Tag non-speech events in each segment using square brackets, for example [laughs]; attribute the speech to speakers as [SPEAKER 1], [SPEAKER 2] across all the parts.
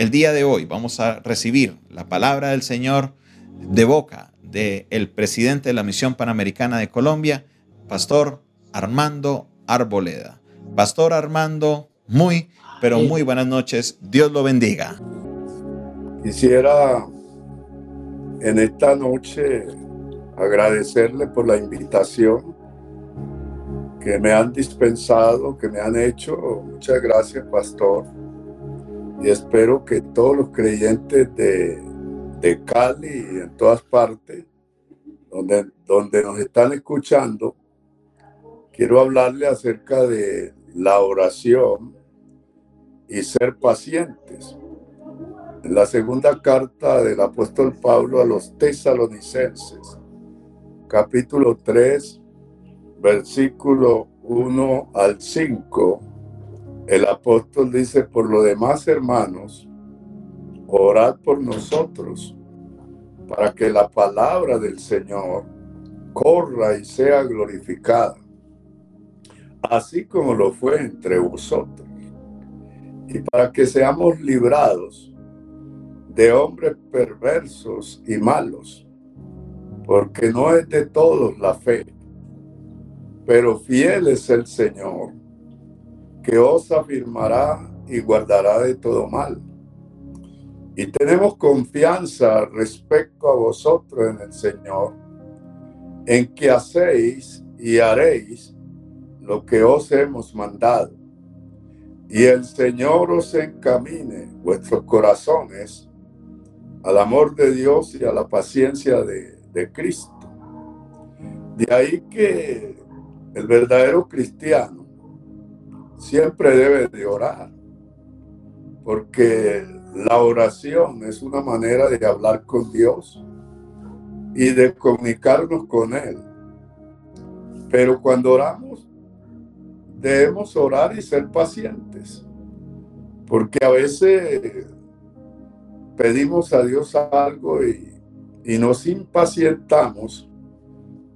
[SPEAKER 1] El día de hoy vamos a recibir la palabra del Señor de boca del presidente de la Misión Panamericana de Colombia, Pastor Armando Arboleda. Pastor Armando, muy, pero muy buenas noches. Dios lo bendiga.
[SPEAKER 2] Quisiera en esta noche agradecerle por la invitación que me han dispensado, que me han hecho. Muchas gracias, pastor. Y espero que todos los creyentes de, de Cali y en todas partes donde, donde nos están escuchando, quiero hablarle acerca de la oración y ser pacientes. En la segunda carta del apóstol Pablo a los tesalonicenses, capítulo 3, versículo 1 al 5, el apóstol dice, por lo demás, hermanos, orad por nosotros, para que la palabra del Señor corra y sea glorificada, así como lo fue entre vosotros, y para que seamos librados de hombres perversos y malos, porque no es de todos la fe pero fiel es el Señor, que os afirmará y guardará de todo mal. Y tenemos confianza respecto a vosotros en el Señor, en que hacéis y haréis lo que os hemos mandado. Y el Señor os encamine vuestros corazones al amor de Dios y a la paciencia de, de Cristo. De ahí que el verdadero cristiano siempre debe de orar, porque la oración es una manera de hablar con Dios y de comunicarnos con Él. Pero cuando oramos, debemos orar y ser pacientes, porque a veces pedimos a Dios algo y, y nos impacientamos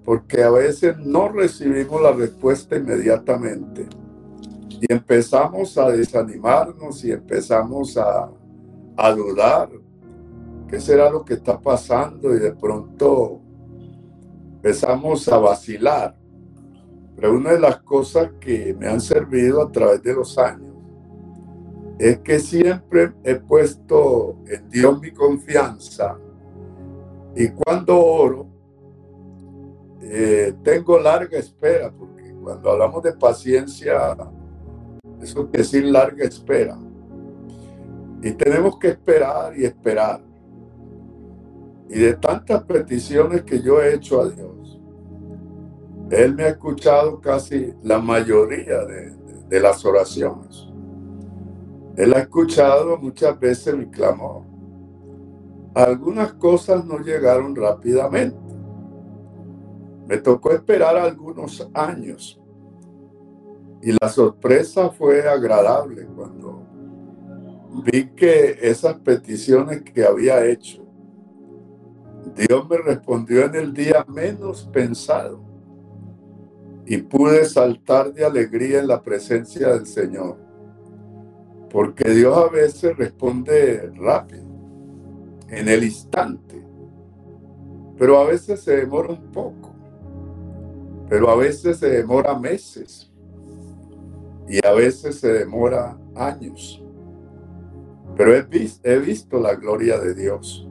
[SPEAKER 2] porque a veces no recibimos la respuesta inmediatamente y empezamos a desanimarnos y empezamos a, dudar qué será lo que está pasando y de pronto empezamos a vacilar. Pero una de las cosas que me han servido a través de los años es que siempre he puesto en Dios mi confianza y cuando oro eh, tengo larga espera, porque cuando hablamos de paciencia, eso quiere decir larga espera. Y tenemos que esperar y esperar. Y de tantas peticiones que yo he hecho a Dios, Él me ha escuchado casi la mayoría de, de las oraciones. Él ha escuchado muchas veces mi clamor. Algunas cosas no llegaron rápidamente me tocó esperar algunos años y la sorpresa fue agradable cuando vi que esas peticiones que había hecho, Dios me respondió en el día menos pensado y pude saltar de alegría en la presencia del Señor. Porque Dios a veces responde rápido, en el instante, pero a veces se demora un poco pero a veces se demora meses y a veces se demora años. Pero he, visto, la gloria de Dios.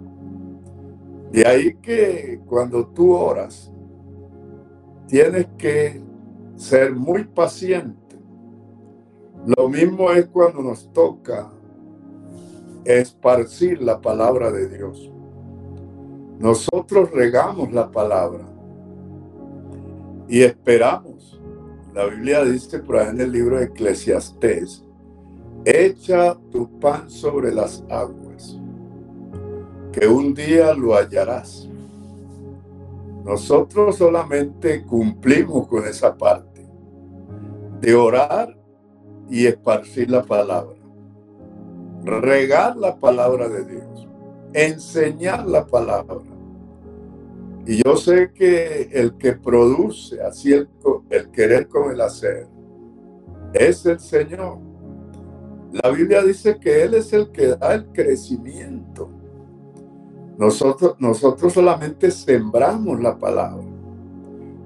[SPEAKER 2] De ahí que cuando tú oras, tienes que ser muy paciente. Lo mismo es cuando nos toca esparcir la palabra de Dios. Nosotros regamos la palabra y esperamos. La Biblia dice por ahí en el libro de Eclesiastés, echa tu pan sobre las aguas, que un día lo hallarás. Nosotros solamente cumplimos con esa parte de orar y esparcir la palabra, regar la palabra de Dios, enseñar la palabra y yo sé que el que produce así el, el querer con el hacer es el Señor. La Biblia dice que Él es el que da el crecimiento. Nosotros, nosotros solamente sembramos la palabra,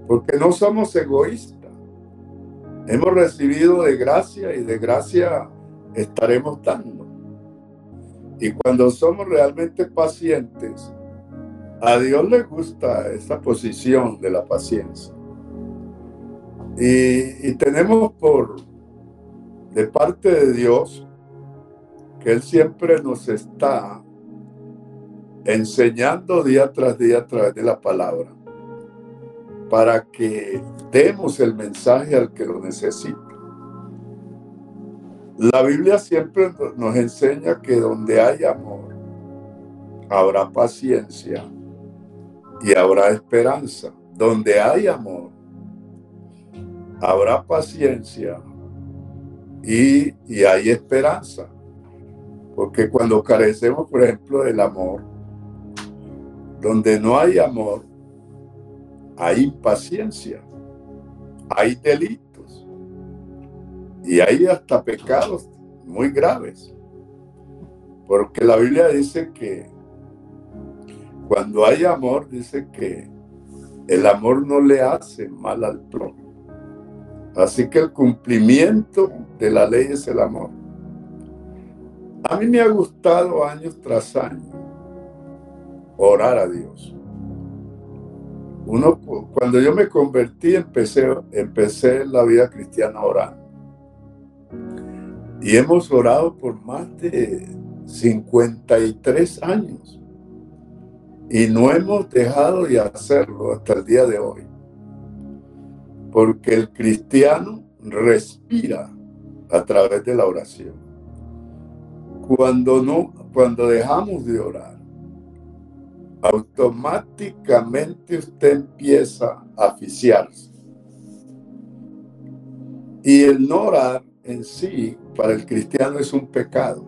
[SPEAKER 2] porque no somos egoístas. Hemos recibido de gracia y de gracia estaremos dando. Y cuando somos realmente pacientes, a Dios le gusta esa posición de la paciencia. Y, y, tenemos por, de parte de Dios, que Él siempre nos está enseñando día tras día a través de la palabra, para que demos el mensaje al que lo necesita. La Biblia siempre nos enseña que donde hay amor, habrá paciencia y habrá esperanza. Donde hay amor, habrá paciencia y, y hay esperanza. Porque cuando carecemos, por ejemplo, del amor, donde no hay amor, hay impaciencia, hay delitos y hay hasta pecados muy graves. Porque la Biblia dice que cuando hay amor, dice que el amor no le hace mal al prójimo. Así que el cumplimiento de la ley es el amor. A mí me ha gustado años tras años orar a Dios. Uno, cuando yo me convertí, empecé, empecé la vida cristiana orando. Y hemos orado por más de 53 años. Y no hemos dejado de hacerlo hasta el día de hoy porque el cristiano respira a través de la oración. Cuando no, cuando dejamos de orar, automáticamente usted empieza a asfixiarse. Y el no orar en sí para el cristiano es un pecado.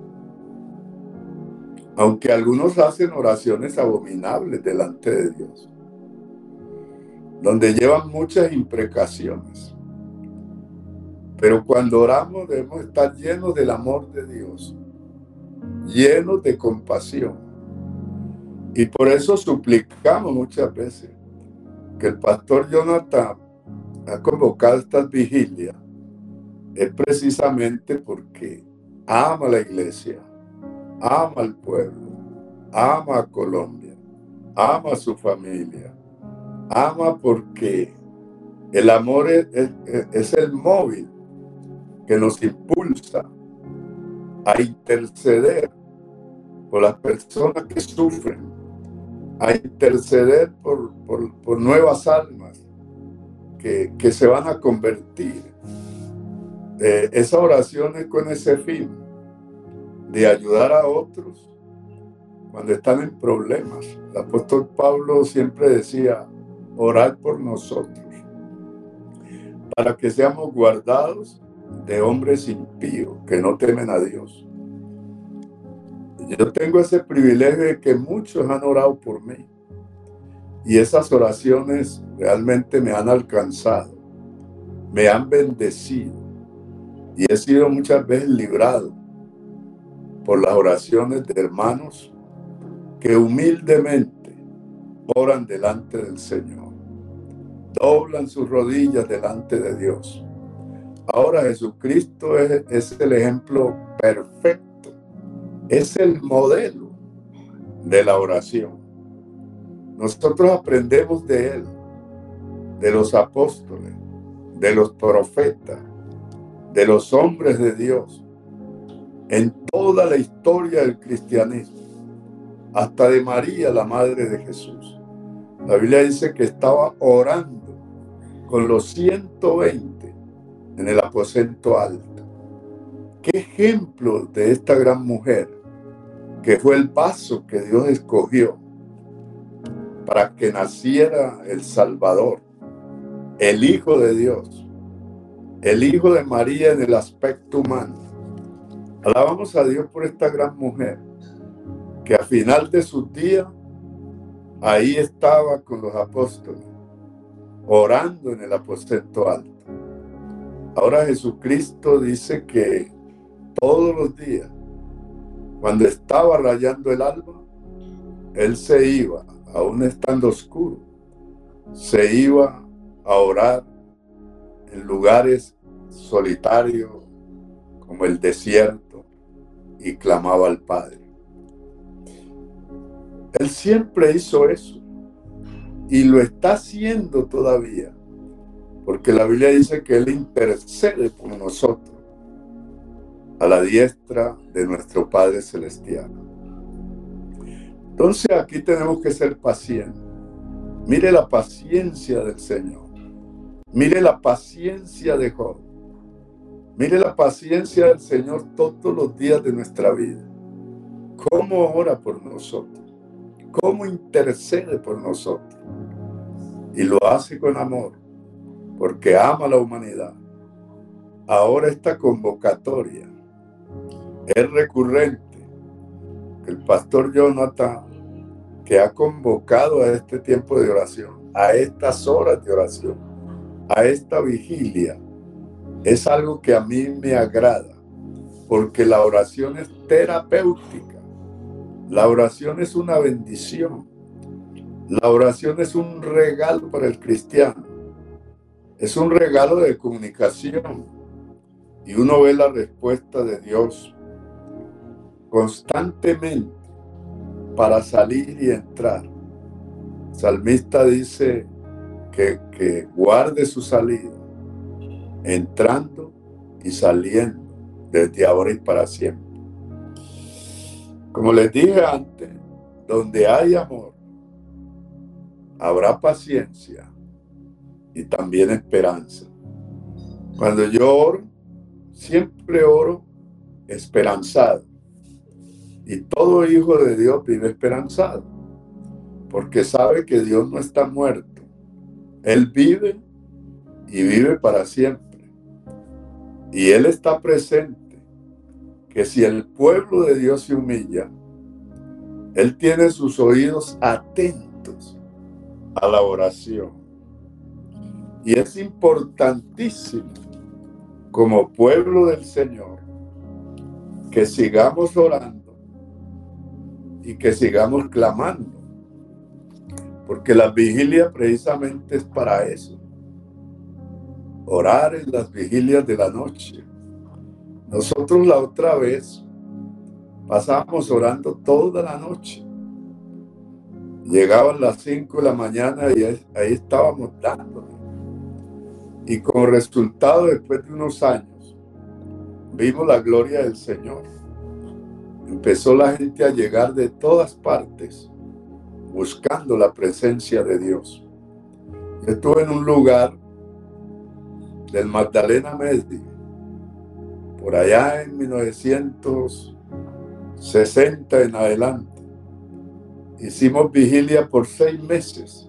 [SPEAKER 2] Aunque algunos hacen oraciones abominables delante de Dios donde llevan muchas imprecaciones. Pero cuando oramos debemos estar llenos del amor de Dios, llenos de compasión. Y por eso suplicamos muchas veces que el pastor Jonathan ha convocado estas vigilias. Es precisamente porque ama a la iglesia, ama al pueblo, ama a Colombia, ama a su familia ama porque el amor es, el móvil que nos impulsa a interceder por las personas que sufren, a interceder por, nuevas almas que, se van a convertir. Eh, esa oración es con ese fin de ayudar a otros cuando están en problemas. El apóstol Pablo siempre decía, orar por nosotros, para que seamos guardados de hombres impíos que no temen a Dios. Yo tengo ese privilegio de que muchos han orado por mí y esas oraciones realmente me han alcanzado, me han bendecido y he sido muchas veces librado por las oraciones de hermanos que humildemente oran delante del Señor doblan sus rodillas delante de Dios. Ahora Jesucristo es, el ejemplo perfecto, es el modelo de la oración. Nosotros aprendemos de Él, de los apóstoles, de los profetas, de los hombres de Dios, en toda la historia del cristianismo, hasta de María, la madre de Jesús. La Biblia dice que estaba orando con los 120 en el aposento alto. Qué ejemplo de esta gran mujer que fue el paso que Dios escogió para que naciera el Salvador, el Hijo de Dios, el Hijo de María en el aspecto humano. Alabamos a Dios por esta gran mujer que a final de sus días ahí estaba con los apóstoles orando en el aposento alto. Ahora Jesucristo dice que todos los días, cuando estaba rayando el alba, él se iba, aún estando oscuro, se iba a orar en lugares solitarios como el desierto y clamaba al Padre. Él siempre hizo eso y lo está haciendo todavía, porque la Biblia dice que Él intercede por nosotros a la diestra de nuestro Padre Celestial. Entonces aquí tenemos que ser pacientes. Mire la paciencia del Señor. Mire la paciencia de Job. Mire la paciencia del Señor todos los días de nuestra vida. Cómo ora por nosotros. Cómo intercede por nosotros. Y lo hace con amor. Porque ama a la humanidad. Ahora esta convocatoria es recurrente. El pastor Jonathan que ha convocado a este tiempo de oración, a estas horas de oración, a esta vigilia, es algo que a mí me agrada, porque la oración es terapéutica, la oración es una bendición, la oración es un regalo para el cristiano, es un regalo de comunicación. Y uno ve la respuesta de Dios constantemente para salir y entrar. salmista dice que, que guarde su salida, entrando y saliendo desde ahora y para siempre. Como les dije antes, donde hay amor, habrá paciencia y también esperanza. Cuando yo oro, siempre oro esperanzado. Y todo hijo de Dios vive esperanzado, porque sabe que Dios no está muerto. Él vive y vive para siempre. Y Él está presente, que si el pueblo de Dios se humilla, Él tiene sus oídos atentos a la oración. Y es importantísimo como pueblo del Señor que sigamos orando y que sigamos clamando. Porque la vigilia precisamente es para eso. Orar en las vigilias de la noche. Nosotros la otra vez pasábamos orando toda la noche. Llegaban las 5 de la mañana y ahí estábamos dando. Y como resultado, después de unos años, vimos la gloria del Señor empezó la gente a llegar de todas partes buscando la presencia de Dios. estuve en un lugar del Magdalena Medio, por allá en 1960 en adelante. Hicimos vigilia por seis meses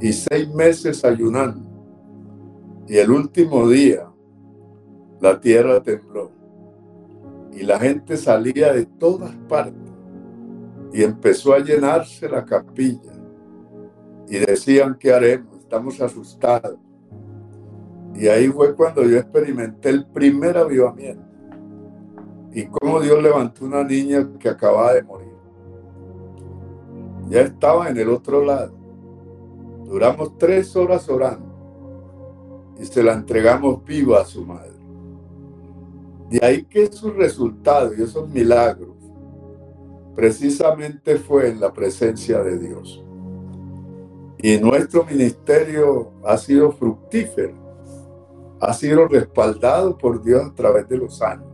[SPEAKER 2] y seis meses ayunando. Y el último día la tierra tembló y la gente salía de todas partes y empezó a llenarse la capilla y decían, ¿qué haremos? Estamos asustados. Y ahí fue cuando yo experimenté el primer avivamiento y cómo Dios levantó una niña que acababa de morir. Ya estaba en el otro lado. Duramos tres horas orando y se la entregamos viva a su madre. De ahí que su resultado y esos milagros precisamente fue en la presencia de Dios. Y nuestro ministerio ha sido fructífero, ha sido respaldado por Dios a través de los años.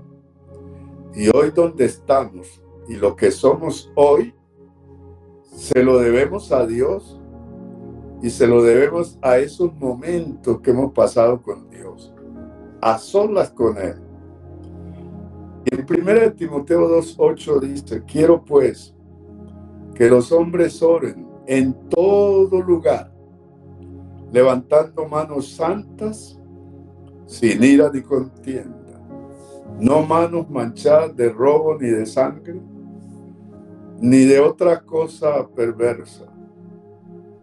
[SPEAKER 2] Y hoy donde estamos y lo que somos hoy, se lo debemos a Dios y se lo debemos a esos momentos que hemos pasado con Dios, a solas con Él en 1 Timoteo 2.8 dice, quiero pues que los hombres oren en todo lugar, levantando manos santas, sin ira ni contienda, no manos manchadas de robo ni de sangre, ni de otra cosa perversa.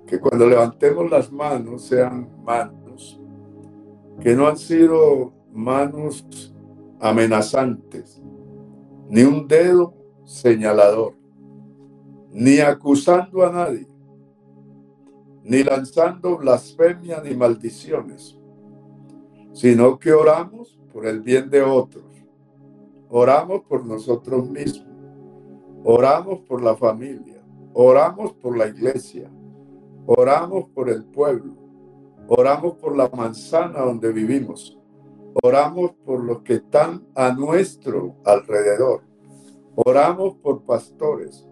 [SPEAKER 2] Que cuando levantemos las manos sean manos que no han sido manos amenazantes, ni un dedo señalador, ni acusando a nadie, ni lanzando blasfemia ni maldiciones, sino que oramos por el bien de otros, oramos por nosotros mismos, oramos por la familia, oramos por la iglesia, oramos por el pueblo, oramos por la manzana donde vivimos, oramos por los que están a nuestro alrededor, oramos por pastores,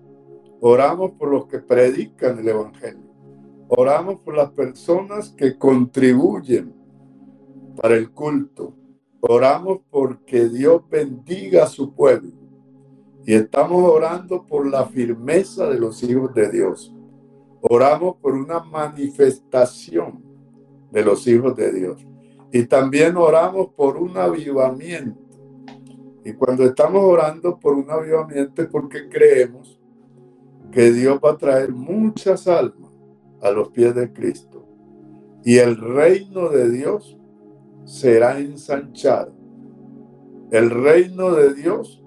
[SPEAKER 2] oramos por los que predican el Evangelio, oramos por las personas que contribuyen para el culto, oramos porque Dios bendiga a su pueblo y estamos orando por la firmeza de los hijos de Dios. Oramos por una manifestación de los hijos de Dios. Y también oramos por un avivamiento. Y cuando estamos orando por un avivamiento es porque creemos que Dios va a traer muchas almas a los pies de Cristo. Y el reino de Dios será ensanchado. El reino de Dios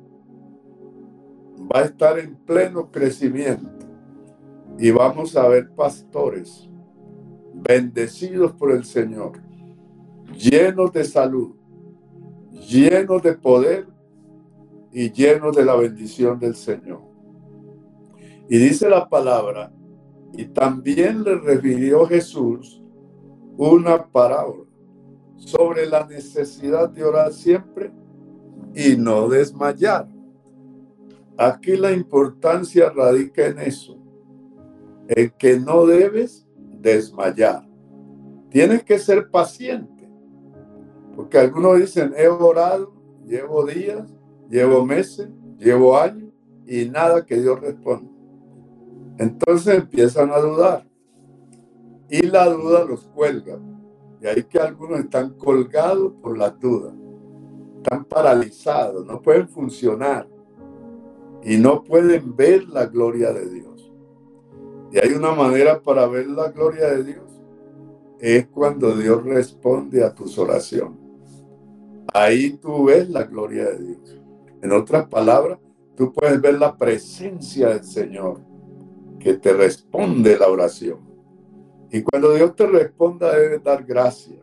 [SPEAKER 2] va a estar en pleno crecimiento. Y vamos a ver pastores bendecidos por el Señor llenos de salud, llenos de poder y llenos de la bendición del Señor. Y dice la palabra, y también le refirió Jesús una parábola sobre la necesidad de orar siempre y no desmayar. Aquí la importancia radica en eso, en que no debes desmayar. Tienes que ser paciente porque algunos dicen, he orado, llevo días, llevo meses, llevo años y nada que Dios responda. Entonces empiezan a dudar. Y la duda los cuelga. Y ahí que algunos están colgados por la duda. Están paralizados, no pueden funcionar. Y no pueden ver la gloria de Dios. Y hay una manera para ver la gloria de Dios. Es cuando Dios responde a tus oraciones. Ahí tú ves la gloria de Dios. En otras palabras, tú puedes ver la presencia del Señor que te responde la oración. Y cuando Dios te responda, debes dar gracias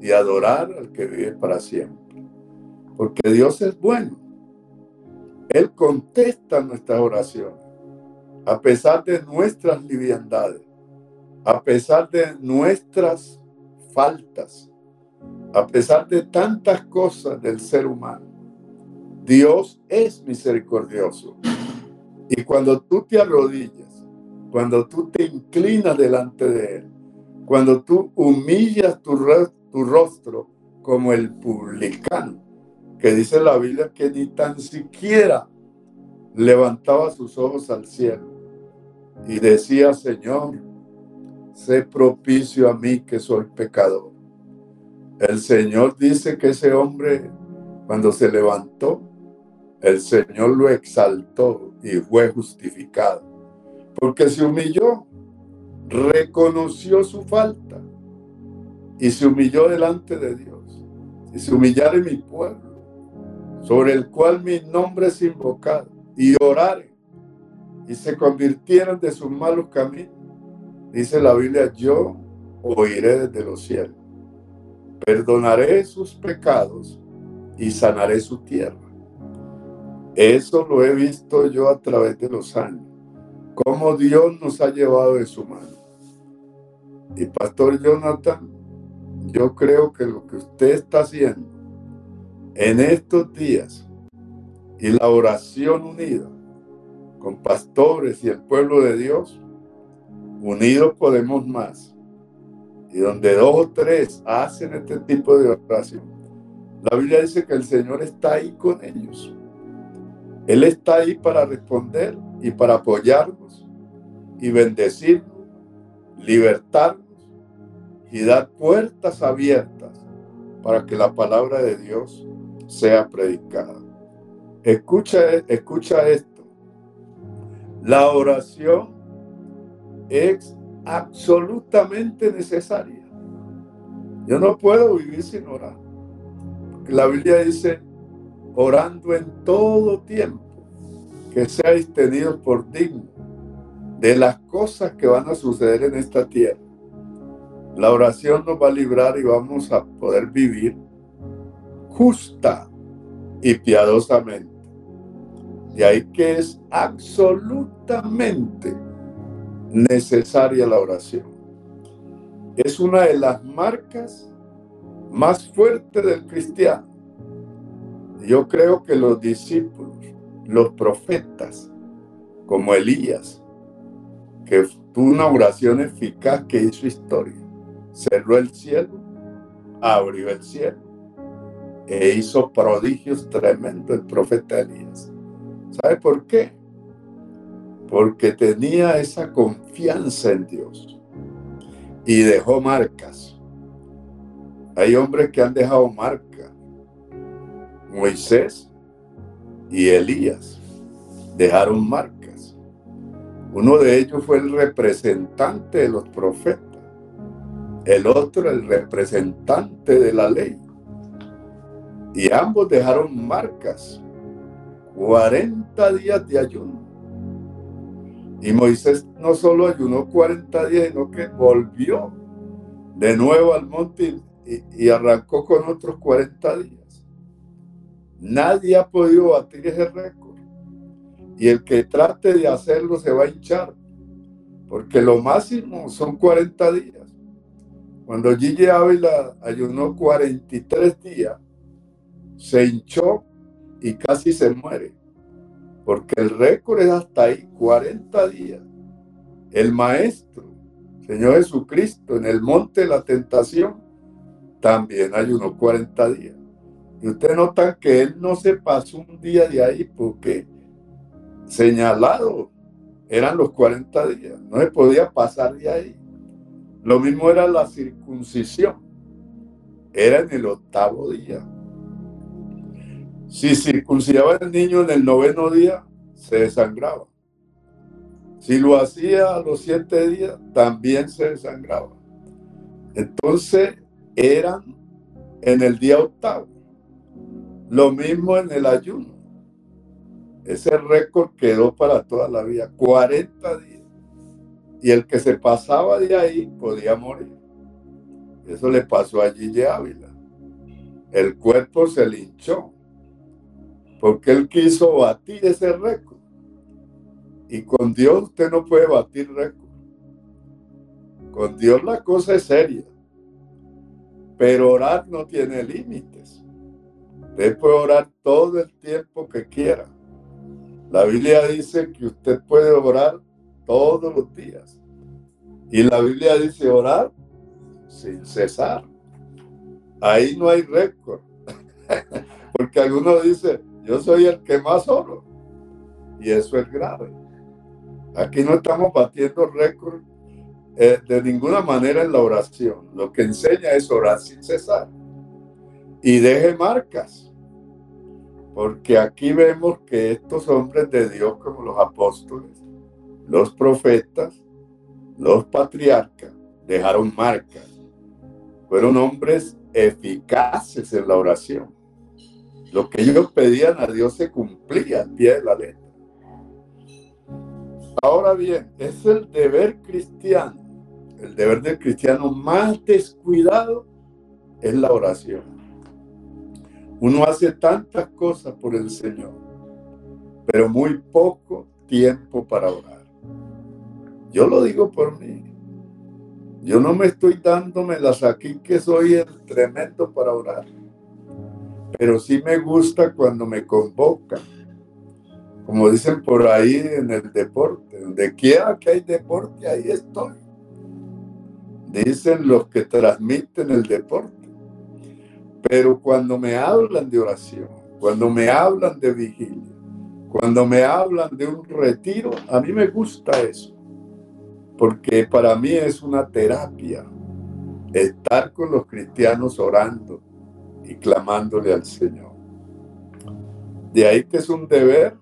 [SPEAKER 2] y adorar al que vive para siempre. Porque Dios es bueno. Él contesta nuestras oraciones, a pesar de nuestras liviandades, a pesar de nuestras faltas, a pesar de tantas cosas del ser humano, Dios es misericordioso. Y cuando tú te arrodillas, cuando tú te inclinas delante de Él, cuando tú humillas tu, tu rostro como el publicano, que dice la Biblia que ni tan siquiera levantaba sus ojos al cielo y decía, Señor, sé propicio a mí que soy pecador. El Señor dice que ese hombre, cuando se levantó, el Señor lo exaltó y fue justificado. Porque se humilló, reconoció su falta y se humilló delante de Dios. Y se humillare mi pueblo, sobre el cual mi nombre es invocado, y orare, y se convirtieron de sus malos caminos, dice la Biblia, yo oiré desde los cielos perdonaré sus pecados y sanaré su tierra. Eso lo he visto yo a través de los años, cómo Dios nos ha llevado de su mano. Y Pastor Jonathan, yo creo que lo que usted está haciendo en estos días y la oración unida con pastores y el pueblo de Dios, unidos podemos más y donde dos o tres hacen este tipo de oración, la Biblia dice que el Señor está ahí con ellos. Él está ahí para responder y para apoyarnos y bendecirnos, libertarnos y dar puertas abiertas para que la palabra de Dios sea predicada. Escucha, escucha esto. La oración es absolutamente necesaria. Yo no puedo vivir sin orar. la Biblia dice, orando en todo tiempo, que seáis tenidos por dignos de las cosas que van a suceder en esta tierra. La oración nos va a librar y vamos a poder vivir justa y piadosamente. Y ahí que es absolutamente necesaria la oración. Es una de las marcas más fuertes del cristiano. Yo creo que los discípulos, los profetas, como Elías, que tuvo una oración eficaz que hizo historia, cerró el cielo, abrió el cielo e hizo prodigios tremendos el profeta Elías. ¿Sabe por qué? Porque tenía esa confianza en Dios y dejó marcas. Hay hombres que han dejado marcas. Moisés y Elías dejaron marcas. Uno de ellos fue el representante de los profetas. El otro el representante de la ley. Y ambos dejaron marcas. 40 días de ayuno. Y Moisés no solo ayunó 40 días, sino que volvió de nuevo al monte y, arrancó con otros 40 días. Nadie ha podido batir ese récord. Y el que trate de hacerlo se va a hinchar, porque lo máximo son 40 días. Cuando Gigi Ávila ayunó 43 días, se hinchó y casi se muere. Porque el récord es hasta ahí, 40 días. El Maestro, Señor Jesucristo, en el monte de la tentación, también ayunó 40 días. Y usted nota que él no se pasó un día de ahí porque señalado eran los 40 días. No se podía pasar de ahí. Lo mismo era la circuncisión. Era en el octavo día. Si circuncidaba el niño en el noveno día, se desangraba. Si lo hacía a los siete días, también se desangraba. Entonces eran en el día octavo. Lo mismo en el ayuno. Ese récord quedó para toda la vida, 40 días. Y el que se pasaba de ahí podía morir. Eso le pasó a Gigi Ávila. El cuerpo se linchó porque él quiso batir ese récord. Y con Dios usted no puede batir récord. Con Dios la cosa es seria. Pero orar no tiene límites. Usted puede orar todo el tiempo que quiera. La Biblia dice que usted puede orar todos los días. Y la Biblia dice orar sin cesar. Ahí no hay récord. [laughs] Porque algunos dicen, yo soy el que más oro. Y eso es grave. Aquí no estamos batiendo récord eh, de ninguna manera en la oración. Lo que enseña es orar sin cesar. Y deje marcas. Porque aquí vemos que estos hombres de Dios, como los apóstoles, los profetas, los patriarcas, dejaron marcas. Fueron hombres eficaces en la oración. Lo que ellos pedían a Dios se cumplía al pie de la letra. Ahora bien, es el deber cristiano. El deber del cristiano más descuidado es la oración. Uno hace tantas cosas por el Señor, pero muy poco tiempo para orar. Yo lo digo por mí. Yo no me estoy dándome las aquí que soy el tremendo para orar pero sí me gusta cuando me convocan. Como dicen por ahí en el deporte, donde quiera que hay deporte, ahí estoy. Dicen los que transmiten el deporte. Pero cuando me hablan de oración, cuando me hablan de vigilia, cuando me hablan de un retiro, a mí me gusta eso. Porque para mí es una terapia estar con los cristianos orando, y clamándole al Señor. De ahí que es un deber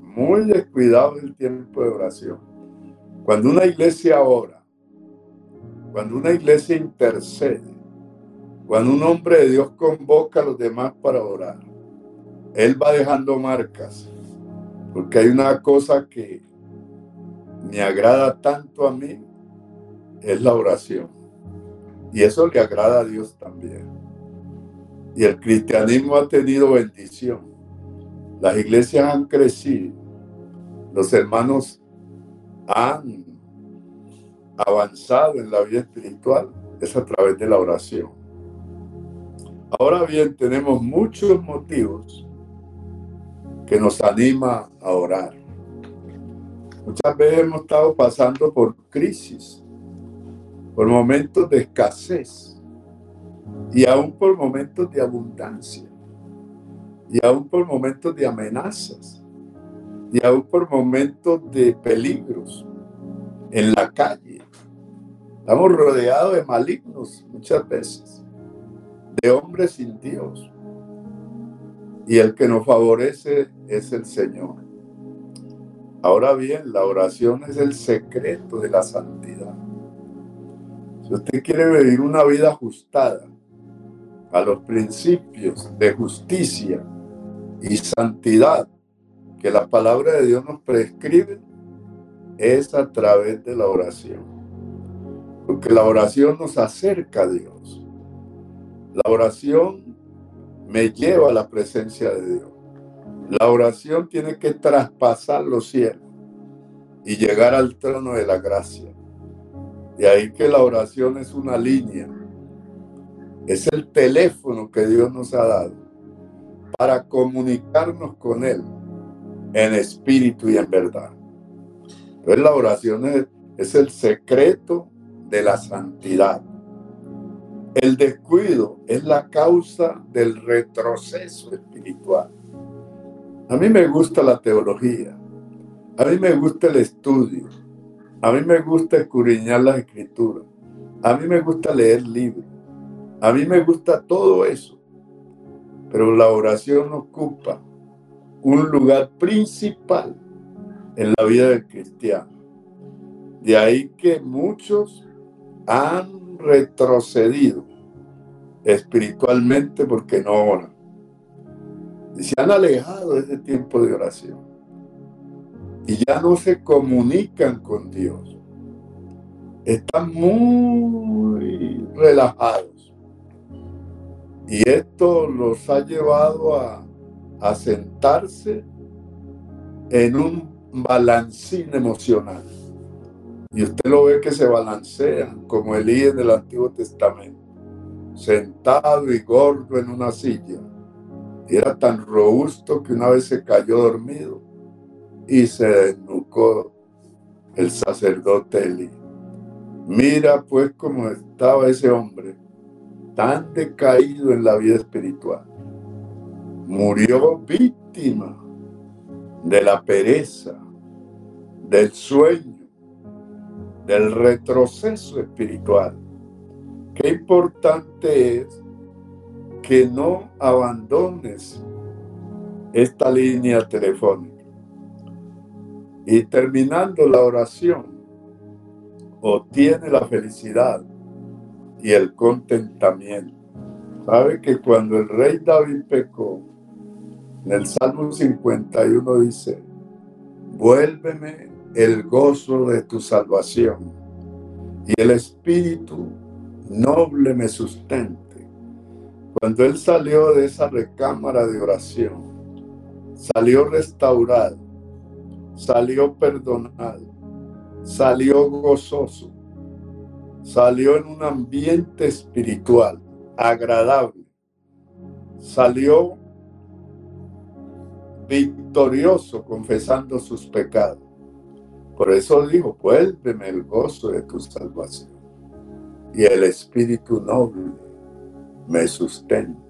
[SPEAKER 2] muy descuidado el tiempo de oración. Cuando una iglesia ora, cuando una iglesia intercede, cuando un hombre de Dios convoca a los demás para orar, Él va dejando marcas, porque hay una cosa que me agrada tanto a mí, es la oración. Y eso le agrada a Dios también. Y el cristianismo ha tenido bendición. Las iglesias han crecido. Los hermanos han avanzado en la vida espiritual. Es a través de la oración. Ahora bien, tenemos muchos motivos que nos anima a orar. Muchas veces hemos estado pasando por crisis, por momentos de escasez y aún por momentos de abundancia y aún por momentos de amenazas y aún por momentos de peligros en la calle. Estamos rodeados de malignos muchas veces, de hombres sin Dios. Y el que nos favorece es el Señor. Ahora bien, la oración es el secreto de la santidad. Si usted quiere vivir una vida ajustada a los principios de justicia y santidad que la palabra de Dios nos prescribe, es a través de la oración. Porque la oración nos acerca a Dios. La oración me lleva a la presencia de Dios. La oración tiene que traspasar los cielos y llegar al trono de la gracia. De ahí que la oración es una línea. Es el teléfono que Dios nos ha dado para comunicarnos con Él en espíritu y en verdad. Entonces la oración es, es el secreto de la santidad. El descuido es la causa del retroceso espiritual. A mí me gusta la teología, a mí me gusta el estudio, a mí me gusta escudriñar las escrituras, a mí me gusta leer libros, a mí me gusta todo eso, pero la oración ocupa un lugar principal en la vida del cristiano. De ahí que muchos han retrocedido espiritualmente porque no oran y se han alejado de ese tiempo de oración y ya no se comunican con Dios. Están muy relajados. Y esto los ha llevado a, a sentarse en un balancín emocional. Y usted lo ve que se balancean como Elí en el Antiguo Testamento, sentado y gordo en una silla era tan robusto que una vez se cayó dormido y se desnucó el sacerdote Eli. Mira pues cómo estaba ese hombre, tan decaído en la vida espiritual. Murió víctima de la pereza, del sueño, del retroceso espiritual. Qué importante es que no abandones esta línea telefónica. Y terminando la oración, obtiene la felicidad y el contentamiento. Sabe que cuando el rey David pecó, en el Salmo 51 dice, vuélveme el gozo de tu salvación y el espíritu noble me sustenta cuando él salió de esa recámara de oración, salió restaurado, salió perdonado, salió gozoso, salió en un ambiente espiritual agradable, salió victorioso confesando sus pecados. Por eso dijo, vuélveme el gozo de tu salvación y el espíritu noble me sustenta.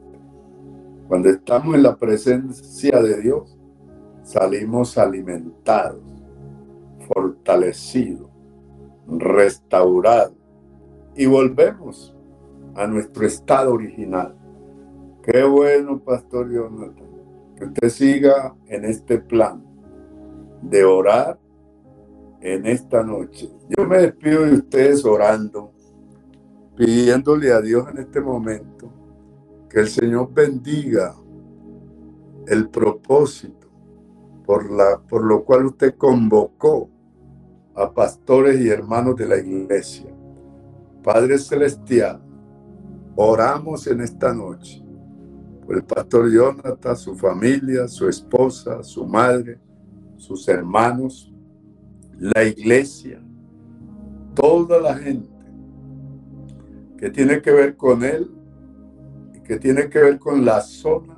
[SPEAKER 2] Cuando estamos en la presencia de Dios, salimos alimentados, fortalecidos, restaurados y volvemos a nuestro estado original. Qué bueno, Pastor Jonathan, que usted siga en este plan de orar en esta noche. Yo me despido de ustedes orando pidiéndole a Dios en este momento que el Señor bendiga el propósito por, la, por lo cual usted convocó a pastores y hermanos de la iglesia. Padre Celestial, oramos en esta noche por el pastor Jonathan, su familia, su esposa, su madre, sus hermanos, la iglesia, toda la gente que tiene que ver con él y que tiene que ver con la zona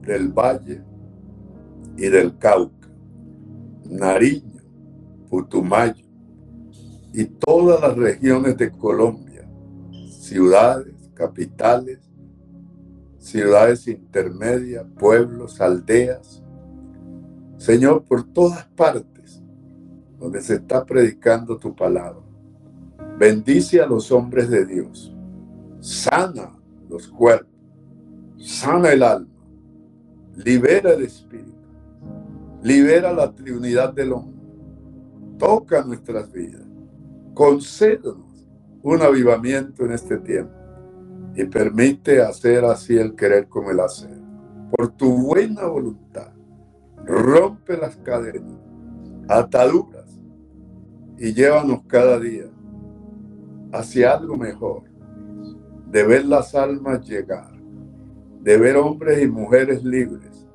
[SPEAKER 2] del Valle y del Cauca, Nariño, Putumayo y todas las regiones de Colombia, ciudades, capitales, ciudades intermedias, pueblos, aldeas. Señor, por todas partes donde se está predicando tu palabra. Bendice a los hombres de Dios. Sana los cuerpos. Sana el alma libera el espíritu, libera la trinidad del hombre, toca nuestras vidas, concédenos un avivamiento en este tiempo y permite hacer así el querer como el hacer. Por tu buena voluntad, rompe las cadenas, ataduras y llévanos cada día hacia algo mejor, de ver las almas llegar de ver hombres y mujeres libres,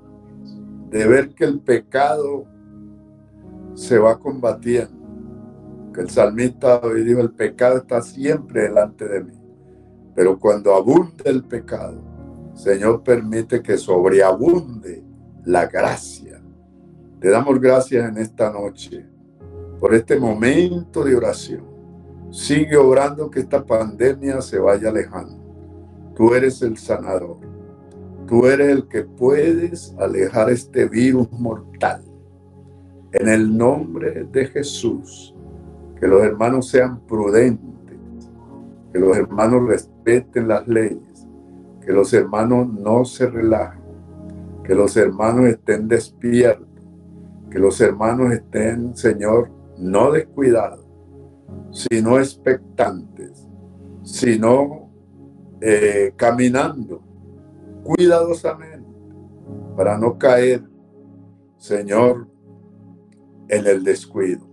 [SPEAKER 2] de ver que el pecado se va combatiendo. Que el salmista hoy dijo, el pecado está siempre delante de mí. Pero cuando abunde el pecado, Señor permite que sobreabunde la gracia. Te damos gracias en esta noche por este momento de oración. Sigue orando que esta pandemia se vaya alejando. Tú eres el sanador. Tú eres el que puedes alejar este virus mortal. En el nombre de Jesús, que los hermanos sean prudentes, que los hermanos respeten las leyes, que los hermanos no se relajen, que los hermanos estén despiertos, que los hermanos estén, Señor, no descuidados, sino expectantes, sino eh, caminando cuidadosamente para no caer, Señor, en el descuido.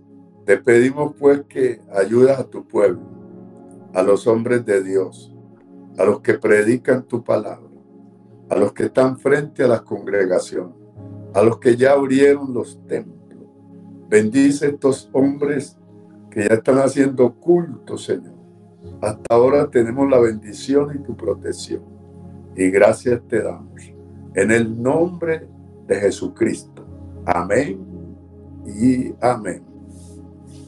[SPEAKER 2] Te pedimos pues que ayudas a tu pueblo, a los hombres de Dios, a los que predican tu palabra, a los que están frente a la congregación, a los que ya abrieron los templos. Bendice estos hombres que ya están haciendo culto, Señor. Hasta ahora tenemos la bendición y tu protección y gracias te damos. En el nombre de Jesucristo. Amén y amén.